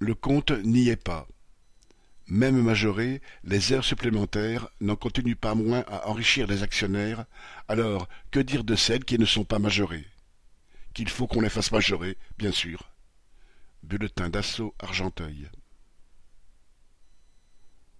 Le compte n'y est pas. Même majorées, les heures supplémentaires n'en continuent pas moins à enrichir les actionnaires, alors que dire de celles qui ne sont pas majorées? Qu'il faut qu'on les fasse majorer, bien sûr. Bulletin d'assaut Argenteuil.